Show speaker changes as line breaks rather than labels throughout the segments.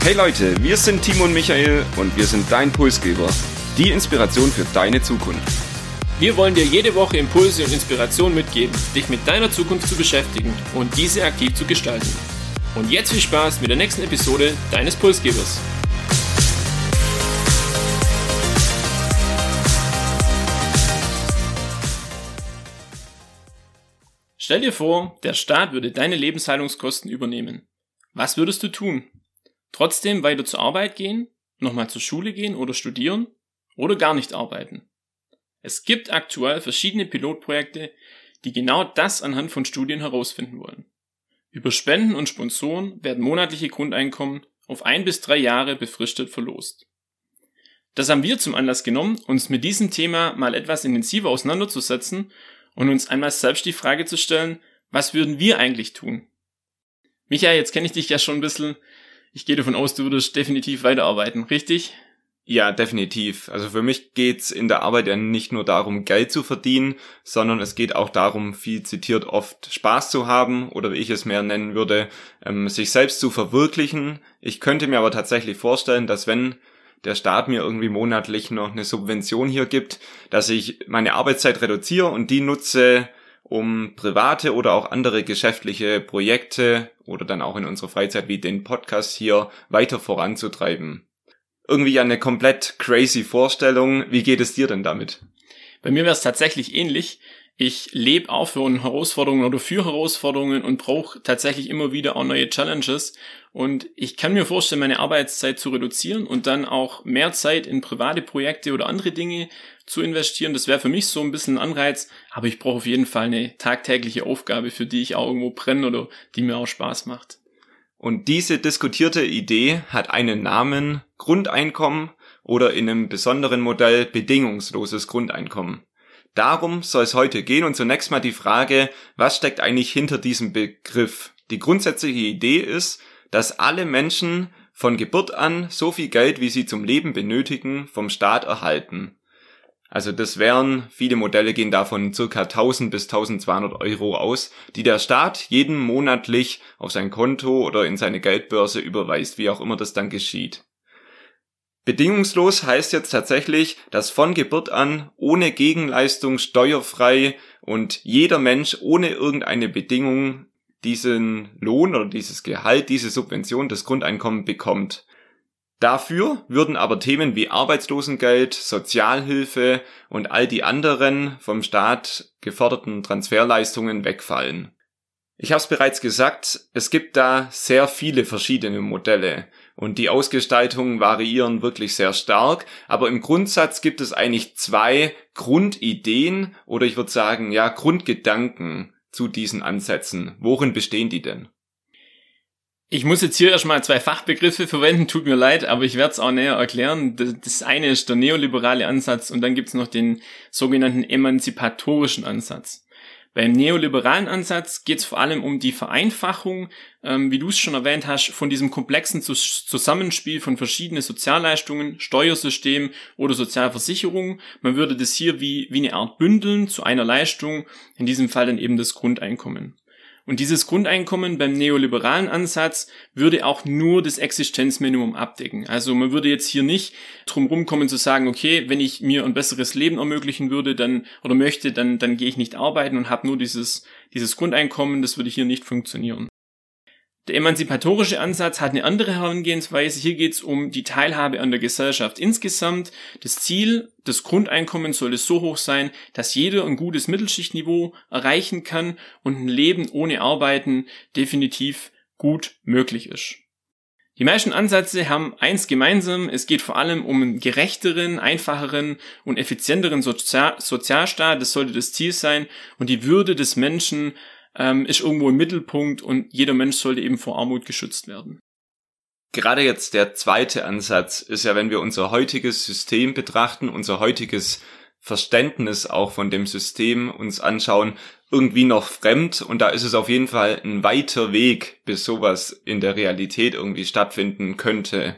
Hey Leute, wir sind Timo und Michael und wir sind dein Pulsgeber. Die Inspiration für deine Zukunft.
Wir wollen dir jede Woche Impulse und Inspiration mitgeben, dich mit deiner Zukunft zu beschäftigen und diese aktiv zu gestalten. Und jetzt viel Spaß mit der nächsten Episode deines Pulsgebers. Stell dir vor, der Staat würde deine Lebenshaltungskosten übernehmen. Was würdest du tun? Trotzdem weiter zur Arbeit gehen, nochmal zur Schule gehen oder studieren oder gar nicht arbeiten? Es gibt aktuell verschiedene Pilotprojekte, die genau das anhand von Studien herausfinden wollen. Über Spenden und Sponsoren werden monatliche Grundeinkommen auf ein bis drei Jahre befristet verlost. Das haben wir zum Anlass genommen, uns mit diesem Thema mal etwas intensiver auseinanderzusetzen und uns einmal selbst die Frage zu stellen, was würden wir eigentlich tun? Michael, jetzt kenne ich dich ja schon ein bisschen. Ich gehe davon aus, du würdest definitiv weiterarbeiten, richtig?
Ja, definitiv. Also für mich geht's in der Arbeit ja nicht nur darum, Geld zu verdienen, sondern es geht auch darum, viel zitiert oft Spaß zu haben oder wie ich es mehr nennen würde, ähm, sich selbst zu verwirklichen. Ich könnte mir aber tatsächlich vorstellen, dass wenn der Staat mir irgendwie monatlich noch eine Subvention hier gibt, dass ich meine Arbeitszeit reduziere und die nutze, um private oder auch andere geschäftliche Projekte oder dann auch in unserer Freizeit wie den Podcast hier weiter voranzutreiben. Irgendwie eine komplett crazy Vorstellung. Wie geht es dir denn damit?
Bei mir wäre es tatsächlich ähnlich. Ich lebe auch für Herausforderungen oder für Herausforderungen und brauche tatsächlich immer wieder auch neue Challenges. Und ich kann mir vorstellen, meine Arbeitszeit zu reduzieren und dann auch mehr Zeit in private Projekte oder andere Dinge zu investieren. Das wäre für mich so ein bisschen ein Anreiz, aber ich brauche auf jeden Fall eine tagtägliche Aufgabe, für die ich auch irgendwo brenne oder die mir auch Spaß macht.
Und diese diskutierte Idee hat einen Namen Grundeinkommen oder in einem besonderen Modell bedingungsloses Grundeinkommen. Darum soll es heute gehen und zunächst mal die Frage, was steckt eigentlich hinter diesem Begriff? Die grundsätzliche Idee ist, dass alle Menschen von Geburt an so viel Geld, wie sie zum Leben benötigen, vom Staat erhalten. Also das wären, viele Modelle gehen davon circa 1000 bis 1200 Euro aus, die der Staat jeden monatlich auf sein Konto oder in seine Geldbörse überweist, wie auch immer das dann geschieht. Bedingungslos heißt jetzt tatsächlich, dass von Geburt an ohne Gegenleistung steuerfrei und jeder Mensch ohne irgendeine Bedingung diesen Lohn oder dieses Gehalt, diese Subvention, das Grundeinkommen bekommt. Dafür würden aber Themen wie Arbeitslosengeld, Sozialhilfe und all die anderen vom Staat geforderten Transferleistungen wegfallen. Ich habe es bereits gesagt, es gibt da sehr viele verschiedene Modelle und die Ausgestaltungen variieren wirklich sehr stark, aber im Grundsatz gibt es eigentlich zwei Grundideen oder ich würde sagen, ja, Grundgedanken zu diesen Ansätzen. Worin bestehen die denn?
Ich muss jetzt hier erstmal zwei Fachbegriffe verwenden, tut mir leid, aber ich werde es auch näher erklären. Das eine ist der neoliberale Ansatz und dann gibt es noch den sogenannten emanzipatorischen Ansatz. Beim neoliberalen Ansatz geht es vor allem um die Vereinfachung, ähm, wie du es schon erwähnt hast, von diesem komplexen Zusammenspiel von verschiedenen Sozialleistungen, Steuersystem oder Sozialversicherungen. Man würde das hier wie, wie eine Art bündeln zu einer Leistung, in diesem Fall dann eben das Grundeinkommen. Und dieses Grundeinkommen beim neoliberalen Ansatz würde auch nur das Existenzminimum abdecken. Also man würde jetzt hier nicht drum rumkommen zu sagen, okay, wenn ich mir ein besseres Leben ermöglichen würde, dann oder möchte, dann dann gehe ich nicht arbeiten und habe nur dieses dieses Grundeinkommen. Das würde hier nicht funktionieren. Der emanzipatorische Ansatz hat eine andere Herangehensweise. Hier geht es um die Teilhabe an der Gesellschaft insgesamt. Das Ziel des Grundeinkommens sollte so hoch sein, dass jeder ein gutes Mittelschichtniveau erreichen kann und ein Leben ohne Arbeiten definitiv gut möglich ist. Die meisten Ansätze haben eins gemeinsam, es geht vor allem um einen gerechteren, einfacheren und effizienteren Sozialstaat, das sollte das Ziel sein, und die Würde des Menschen ähm, ist irgendwo im Mittelpunkt und jeder Mensch sollte eben vor Armut geschützt werden.
Gerade jetzt der zweite Ansatz ist ja, wenn wir unser heutiges System betrachten, unser heutiges Verständnis auch von dem System uns anschauen, irgendwie noch fremd und da ist es auf jeden Fall ein weiter Weg, bis sowas in der Realität irgendwie stattfinden könnte.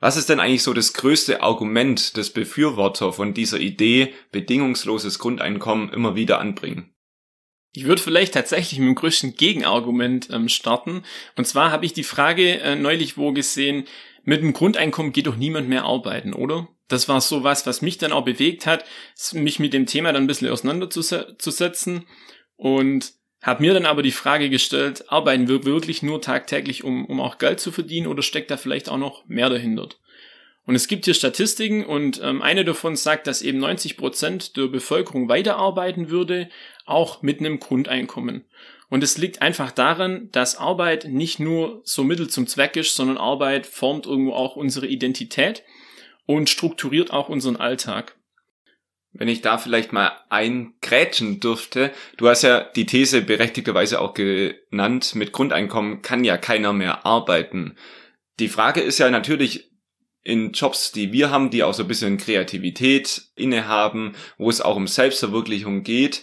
Was ist denn eigentlich so das größte Argument, das Befürworter von dieser Idee bedingungsloses Grundeinkommen immer wieder anbringen?
Ich würde vielleicht tatsächlich mit dem größten Gegenargument ähm, starten. Und zwar habe ich die Frage äh, neulich wo gesehen, mit dem Grundeinkommen geht doch niemand mehr arbeiten, oder? Das war so was, was mich dann auch bewegt hat, mich mit dem Thema dann ein bisschen auseinanderzusetzen und habe mir dann aber die Frage gestellt, arbeiten wir wirklich nur tagtäglich, um, um auch Geld zu verdienen oder steckt da vielleicht auch noch mehr dahinter? Und es gibt hier Statistiken und ähm, eine davon sagt, dass eben 90 Prozent der Bevölkerung weiterarbeiten würde, auch mit einem Grundeinkommen. Und es liegt einfach daran, dass Arbeit nicht nur so Mittel zum Zweck ist, sondern Arbeit formt irgendwo auch unsere Identität und strukturiert auch unseren Alltag.
Wenn ich da vielleicht mal eingrätschen dürfte, du hast ja die These berechtigterweise auch genannt, mit Grundeinkommen kann ja keiner mehr arbeiten. Die Frage ist ja natürlich, in Jobs, die wir haben, die auch so ein bisschen Kreativität innehaben, wo es auch um Selbstverwirklichung geht,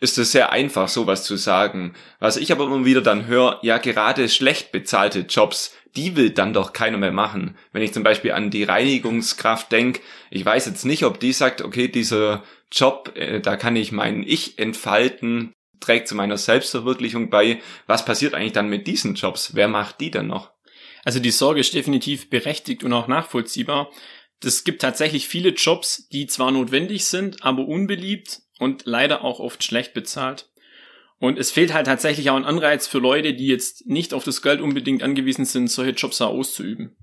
ist es sehr einfach, sowas zu sagen. Was ich aber immer wieder dann höre, ja, gerade schlecht bezahlte Jobs, die will dann doch keiner mehr machen. Wenn ich zum Beispiel an die Reinigungskraft denke, ich weiß jetzt nicht, ob die sagt, okay, dieser Job, äh, da kann ich mein Ich entfalten, trägt zu meiner Selbstverwirklichung bei. Was passiert eigentlich dann mit diesen Jobs? Wer macht die dann noch?
Also die Sorge ist definitiv berechtigt und auch nachvollziehbar. Es gibt tatsächlich viele Jobs, die zwar notwendig sind, aber unbeliebt und leider auch oft schlecht bezahlt. Und es fehlt halt tatsächlich auch ein Anreiz für Leute, die jetzt nicht auf das Geld unbedingt angewiesen sind, solche Jobs auch auszuüben.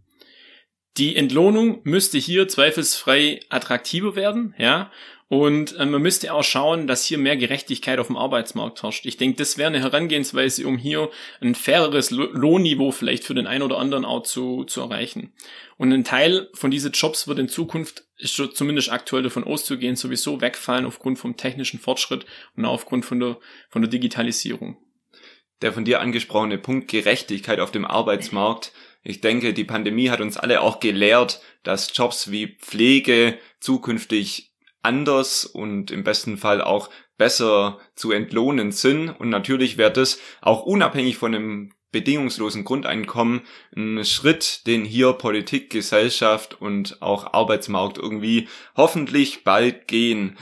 Die Entlohnung müsste hier zweifelsfrei attraktiver werden, ja. Und äh, man müsste auch schauen, dass hier mehr Gerechtigkeit auf dem Arbeitsmarkt herrscht. Ich denke, das wäre eine Herangehensweise, um hier ein faireres Lohnniveau vielleicht für den einen oder anderen auch zu, zu erreichen. Und ein Teil von diesen Jobs wird in Zukunft, ist zumindest aktuell davon auszugehen, sowieso wegfallen aufgrund vom technischen Fortschritt und aufgrund von der, von der Digitalisierung.
Der von dir angesprochene Punkt Gerechtigkeit auf dem Arbeitsmarkt. Ich denke, die Pandemie hat uns alle auch gelehrt, dass Jobs wie Pflege zukünftig anders und im besten Fall auch besser zu entlohnen sind. Und natürlich wäre das auch unabhängig von einem bedingungslosen Grundeinkommen ein Schritt, den hier Politik, Gesellschaft und auch Arbeitsmarkt irgendwie hoffentlich bald gehen.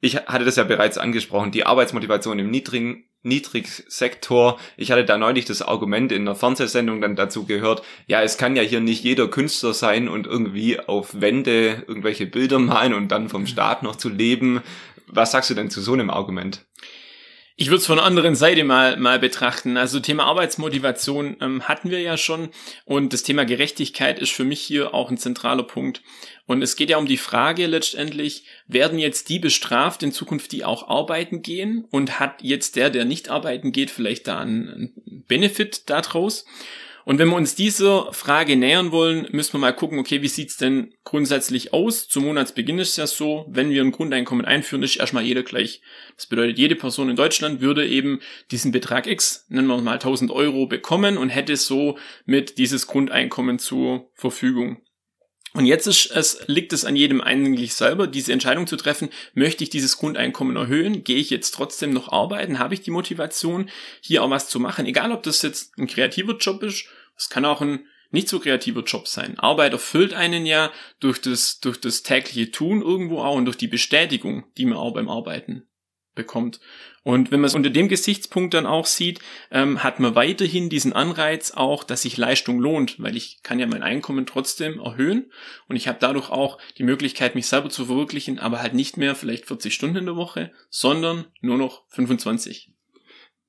Ich hatte das ja bereits angesprochen, die Arbeitsmotivation im niedrigen Niedrigsektor. Ich hatte da neulich das Argument in einer Fernsehsendung dann dazu gehört, ja, es kann ja hier nicht jeder Künstler sein und irgendwie auf Wände irgendwelche Bilder malen und dann vom Staat noch zu leben. Was sagst du denn zu so einem Argument?
Ich würde es von der anderen Seite mal, mal betrachten. Also Thema Arbeitsmotivation ähm, hatten wir ja schon und das Thema Gerechtigkeit ist für mich hier auch ein zentraler Punkt. Und es geht ja um die Frage letztendlich, werden jetzt die bestraft in Zukunft, die auch arbeiten gehen und hat jetzt der, der nicht arbeiten geht, vielleicht da einen Benefit daraus? Und wenn wir uns dieser Frage nähern wollen, müssen wir mal gucken, okay, wie sieht's denn grundsätzlich aus? Zum Monatsbeginn ist es ja so, wenn wir ein Grundeinkommen einführen, ist erstmal jeder gleich. Das bedeutet, jede Person in Deutschland würde eben diesen Betrag X, nennen wir mal 1000 Euro, bekommen und hätte so mit dieses Grundeinkommen zur Verfügung. Und jetzt ist es, liegt es an jedem eigentlich selber, diese Entscheidung zu treffen, möchte ich dieses Grundeinkommen erhöhen, gehe ich jetzt trotzdem noch arbeiten, habe ich die Motivation, hier auch was zu machen, egal ob das jetzt ein kreativer Job ist, es kann auch ein nicht so kreativer Job sein. Arbeit erfüllt einen ja durch das, durch das tägliche Tun irgendwo auch und durch die Bestätigung, die man auch beim Arbeiten bekommt. Und wenn man es unter dem Gesichtspunkt dann auch sieht, ähm, hat man weiterhin diesen Anreiz auch, dass sich Leistung lohnt, weil ich kann ja mein Einkommen trotzdem erhöhen und ich habe dadurch auch die Möglichkeit, mich selber zu verwirklichen, aber halt nicht mehr vielleicht 40 Stunden in der Woche, sondern nur noch 25.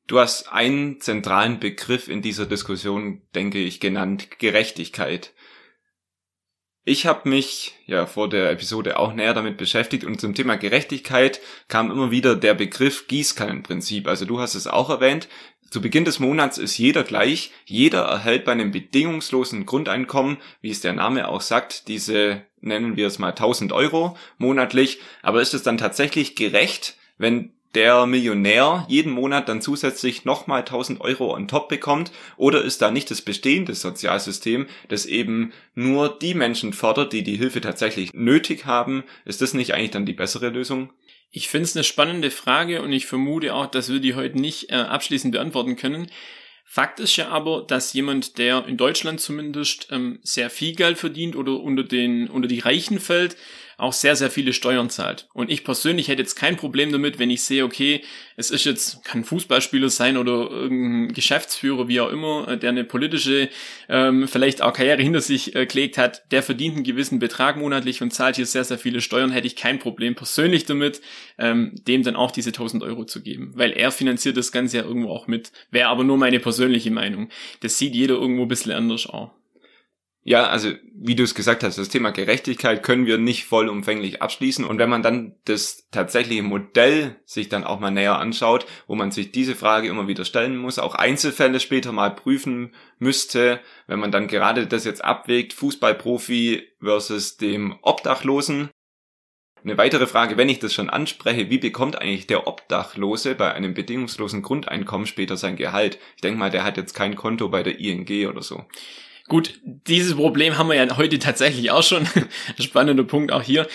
Du hast einen zentralen Begriff in dieser Diskussion, denke ich, genannt, Gerechtigkeit. Ich habe mich ja vor der Episode auch näher damit beschäftigt und zum Thema Gerechtigkeit kam immer wieder der Begriff Gießkannenprinzip. Also du hast es auch erwähnt. Zu Beginn des Monats ist jeder gleich. Jeder erhält bei einem bedingungslosen Grundeinkommen, wie es der Name auch sagt, diese nennen wir es mal 1000 Euro monatlich. Aber ist es dann tatsächlich gerecht, wenn der Millionär jeden Monat dann zusätzlich nochmal 1000 Euro on top bekommt? Oder ist da nicht das bestehende Sozialsystem, das eben nur die Menschen fördert, die die Hilfe tatsächlich nötig haben? Ist das nicht eigentlich dann die bessere Lösung?
Ich finde es eine spannende Frage und ich vermute auch, dass wir die heute nicht äh, abschließend beantworten können. Fakt ist ja aber, dass jemand, der in Deutschland zumindest ähm, sehr viel Geld verdient oder unter den unter die Reichen fällt, auch sehr, sehr viele Steuern zahlt. Und ich persönlich hätte jetzt kein Problem damit, wenn ich sehe, okay, es ist jetzt, kann Fußballspieler sein oder irgendein Geschäftsführer, wie auch immer, äh, der eine politische, ähm, vielleicht auch Karriere hinter sich äh, gelegt hat, der verdient einen gewissen Betrag monatlich und zahlt hier sehr, sehr viele Steuern, hätte ich kein Problem persönlich damit, ähm, dem dann auch diese 1000 Euro zu geben. Weil er finanziert das Ganze ja irgendwo auch mit. Wäre aber nur meine persönliche Meinung. Das sieht jeder irgendwo ein bisschen anders auch.
Ja, also wie du es gesagt hast, das Thema Gerechtigkeit können wir nicht vollumfänglich abschließen. Und wenn man dann das tatsächliche Modell sich dann auch mal näher anschaut, wo man sich diese Frage immer wieder stellen muss, auch Einzelfälle später mal prüfen müsste, wenn man dann gerade das jetzt abwägt, Fußballprofi versus dem Obdachlosen. Eine weitere Frage, wenn ich das schon anspreche, wie bekommt eigentlich der Obdachlose bei einem bedingungslosen Grundeinkommen später sein Gehalt? Ich denke mal, der hat jetzt kein Konto bei der ING oder so.
Gut, dieses Problem haben wir ja heute tatsächlich auch schon. Spannender Punkt auch hier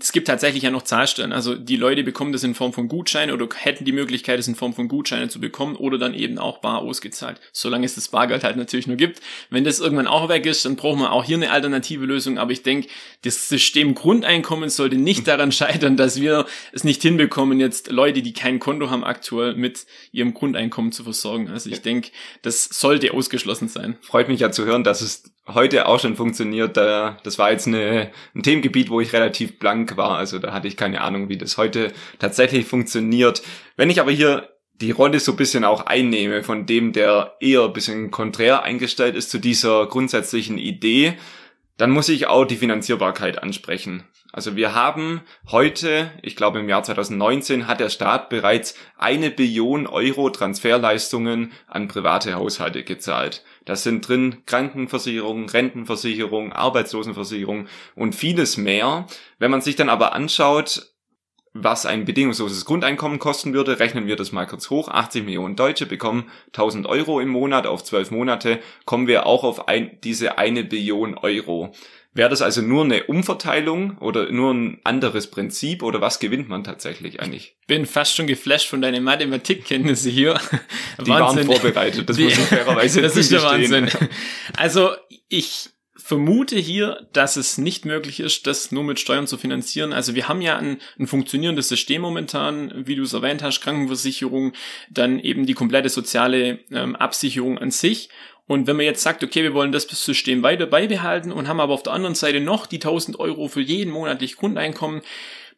es gibt tatsächlich ja noch Zahlstellen. Also die Leute bekommen das in Form von Gutscheinen oder hätten die Möglichkeit, es in Form von Gutscheinen zu bekommen oder dann eben auch bar ausgezahlt. Solange es das Bargeld halt natürlich nur gibt. Wenn das irgendwann auch weg ist, dann brauchen wir auch hier eine alternative Lösung. Aber ich denke, das System Grundeinkommen sollte nicht daran scheitern, dass wir es nicht hinbekommen, jetzt Leute, die kein Konto haben, aktuell mit ihrem Grundeinkommen zu versorgen. Also ich denke, das sollte ausgeschlossen sein.
Freut mich ja zu hören, dass es heute auch schon funktioniert. Das war jetzt eine, ein Themengebiet, wo ich relativ blank war. Also da hatte ich keine Ahnung, wie das heute tatsächlich funktioniert. Wenn ich aber hier die Rolle so ein bisschen auch einnehme von dem, der eher ein bisschen konträr eingestellt ist zu dieser grundsätzlichen Idee, dann muss ich auch die Finanzierbarkeit ansprechen. Also wir haben heute, ich glaube im Jahr 2019, hat der Staat bereits eine Billion Euro Transferleistungen an private Haushalte gezahlt. Das sind drin Krankenversicherung, Rentenversicherung, Arbeitslosenversicherung und vieles mehr. Wenn man sich dann aber anschaut, was ein bedingungsloses Grundeinkommen kosten würde, rechnen wir das mal kurz hoch. 80 Millionen Deutsche bekommen 1000 Euro im Monat auf 12 Monate, kommen wir auch auf ein, diese eine Billion Euro. Wäre das also nur eine Umverteilung oder nur ein anderes Prinzip oder was gewinnt man tatsächlich eigentlich?
Bin fast schon geflasht von deinen Mathematikkenntnisse hier.
Die Wahnsinn. waren vorbereitet, das Die, muss ich fairerweise
Das ist der Wahnsinn. Also ich vermute hier, dass es nicht möglich ist, das nur mit Steuern zu finanzieren. Also wir haben ja ein, ein funktionierendes System momentan, wie du es erwähnt hast, Krankenversicherung, dann eben die komplette soziale ähm, Absicherung an sich. Und wenn man jetzt sagt, okay, wir wollen das System weiter beibehalten und haben aber auf der anderen Seite noch die 1000 Euro für jeden monatlich Grundeinkommen,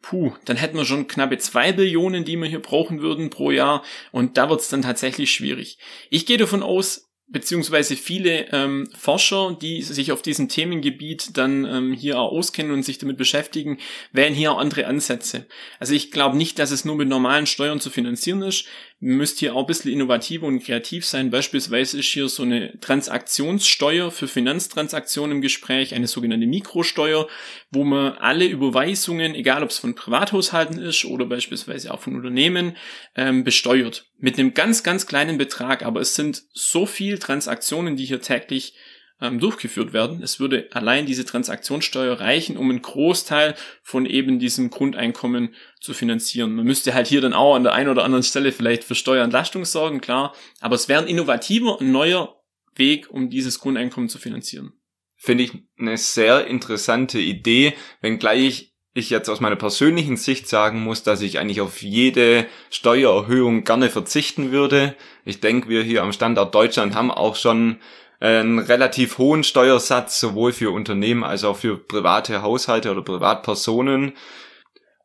puh, dann hätten wir schon knappe zwei Billionen, die wir hier brauchen würden pro Jahr. Und da wird's dann tatsächlich schwierig. Ich gehe davon aus, beziehungsweise viele ähm, Forscher, die sich auf diesem Themengebiet dann ähm, hier auch auskennen und sich damit beschäftigen, wählen hier auch andere Ansätze. Also ich glaube nicht, dass es nur mit normalen Steuern zu finanzieren ist müsst hier auch ein bisschen innovativer und kreativ sein. Beispielsweise ist hier so eine Transaktionssteuer für Finanztransaktionen im Gespräch, eine sogenannte Mikrosteuer, wo man alle Überweisungen, egal ob es von Privathaushalten ist oder beispielsweise auch von Unternehmen, ähm, besteuert. Mit einem ganz, ganz kleinen Betrag. Aber es sind so viel Transaktionen, die hier täglich ähm, durchgeführt werden. Es würde allein diese Transaktionssteuer reichen, um einen Großteil von eben diesem Grundeinkommen zu finanzieren. Man müsste halt hier dann auch an der einen oder anderen Stelle vielleicht für Steuerentlastung sorgen, klar, aber es wäre ein innovativer, ein neuer Weg, um dieses Grundeinkommen zu finanzieren.
Finde ich eine sehr interessante Idee, wenngleich ich jetzt aus meiner persönlichen Sicht sagen muss, dass ich eigentlich auf jede Steuererhöhung gerne verzichten würde. Ich denke, wir hier am Standort Deutschland haben auch schon einen relativ hohen Steuersatz, sowohl für Unternehmen als auch für private Haushalte oder Privatpersonen.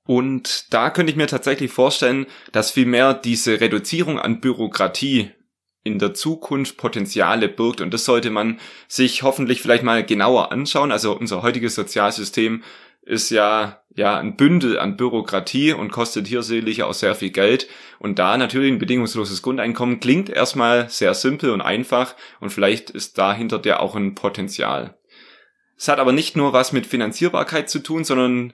Und da könnte ich mir tatsächlich vorstellen, dass vielmehr diese Reduzierung an Bürokratie in der Zukunft Potenziale birgt. Und das sollte man sich hoffentlich vielleicht mal genauer anschauen. Also unser heutiges Sozialsystem ist ja, ja ein Bündel an Bürokratie und kostet hier sicherlich auch sehr viel Geld. Und da natürlich ein bedingungsloses Grundeinkommen klingt erstmal sehr simpel und einfach und vielleicht ist dahinter der auch ein Potenzial. Es hat aber nicht nur was mit Finanzierbarkeit zu tun, sondern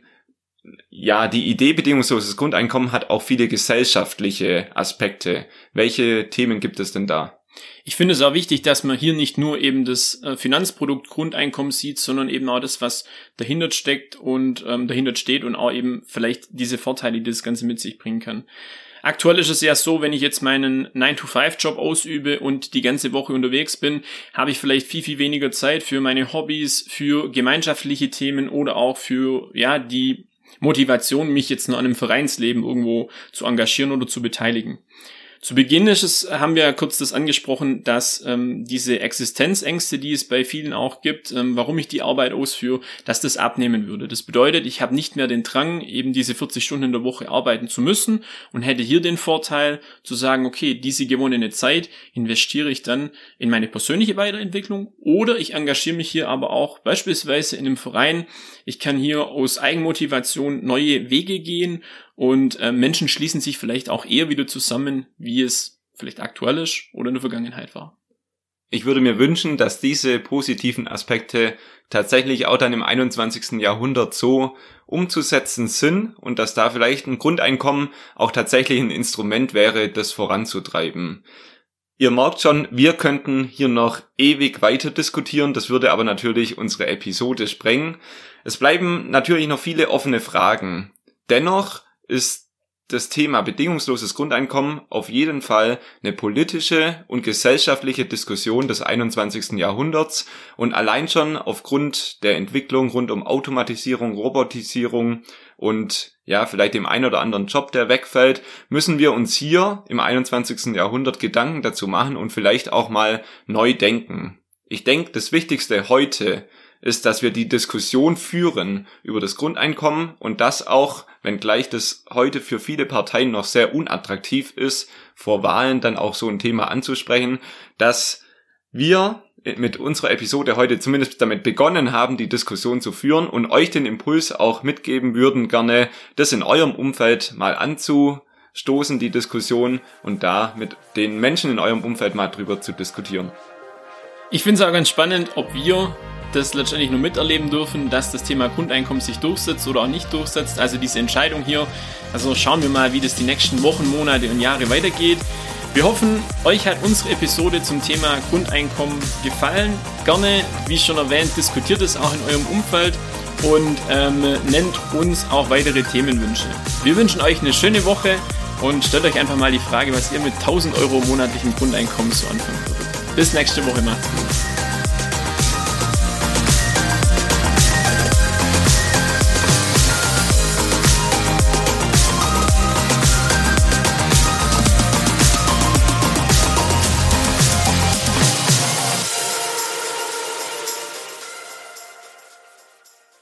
ja, die Idee bedingungsloses Grundeinkommen hat auch viele gesellschaftliche Aspekte. Welche Themen gibt es denn da?
Ich finde es auch wichtig, dass man hier nicht nur eben das äh, Finanzprodukt Grundeinkommen sieht, sondern eben auch das, was dahinter steckt und ähm, dahinter steht und auch eben vielleicht diese Vorteile, die das Ganze mit sich bringen kann. Aktuell ist es ja so, wenn ich jetzt meinen 9-to-5-Job ausübe und die ganze Woche unterwegs bin, habe ich vielleicht viel, viel weniger Zeit für meine Hobbys, für gemeinschaftliche Themen oder auch für, ja, die Motivation, mich jetzt nur an einem Vereinsleben irgendwo zu engagieren oder zu beteiligen. Zu Beginn ist es, haben wir kurz das angesprochen, dass ähm, diese Existenzängste, die es bei vielen auch gibt, ähm, warum ich die Arbeit ausführe, dass das abnehmen würde. Das bedeutet, ich habe nicht mehr den Drang, eben diese 40 Stunden in der Woche arbeiten zu müssen und hätte hier den Vorteil zu sagen, okay, diese gewonnene Zeit investiere ich dann in meine persönliche Weiterentwicklung oder ich engagiere mich hier aber auch beispielsweise in einem Verein. Ich kann hier aus Eigenmotivation neue Wege gehen und äh, Menschen schließen sich vielleicht auch eher wieder zusammen, wie es vielleicht aktuell ist oder in der Vergangenheit war.
Ich würde mir wünschen, dass diese positiven Aspekte tatsächlich auch dann im 21. Jahrhundert so umzusetzen sind und dass da vielleicht ein Grundeinkommen auch tatsächlich ein Instrument wäre, das voranzutreiben. Ihr merkt schon, wir könnten hier noch ewig weiter diskutieren, das würde aber natürlich unsere Episode sprengen. Es bleiben natürlich noch viele offene Fragen. Dennoch ist das Thema bedingungsloses Grundeinkommen auf jeden Fall eine politische und gesellschaftliche Diskussion des 21. Jahrhunderts und allein schon aufgrund der Entwicklung rund um Automatisierung, Robotisierung und ja, vielleicht dem einen oder anderen Job, der wegfällt, müssen wir uns hier im 21. Jahrhundert Gedanken dazu machen und vielleicht auch mal neu denken. Ich denke, das Wichtigste heute ist, dass wir die Diskussion führen über das Grundeinkommen und das auch, wenngleich das heute für viele Parteien noch sehr unattraktiv ist, vor Wahlen dann auch so ein Thema anzusprechen, dass wir mit unserer Episode heute zumindest damit begonnen haben, die Diskussion zu führen und euch den Impuls auch mitgeben würden, gerne das in eurem Umfeld mal anzustoßen, die Diskussion und da mit den Menschen in eurem Umfeld mal drüber zu diskutieren.
Ich finde es auch ganz spannend, ob wir das letztendlich nur miterleben dürfen, dass das Thema Grundeinkommen sich durchsetzt oder auch nicht durchsetzt. Also diese Entscheidung hier. Also schauen wir mal, wie das die nächsten Wochen, Monate und Jahre weitergeht. Wir hoffen, euch hat unsere Episode zum Thema Grundeinkommen gefallen. Gerne, wie schon erwähnt, diskutiert es auch in eurem Umfeld und ähm, nennt uns auch weitere Themenwünsche. Wir wünschen euch eine schöne Woche und stellt euch einfach mal die Frage, was ihr mit 1000 Euro monatlichem Grundeinkommen so anfangen würdet. Bis nächste Woche, macht's gut.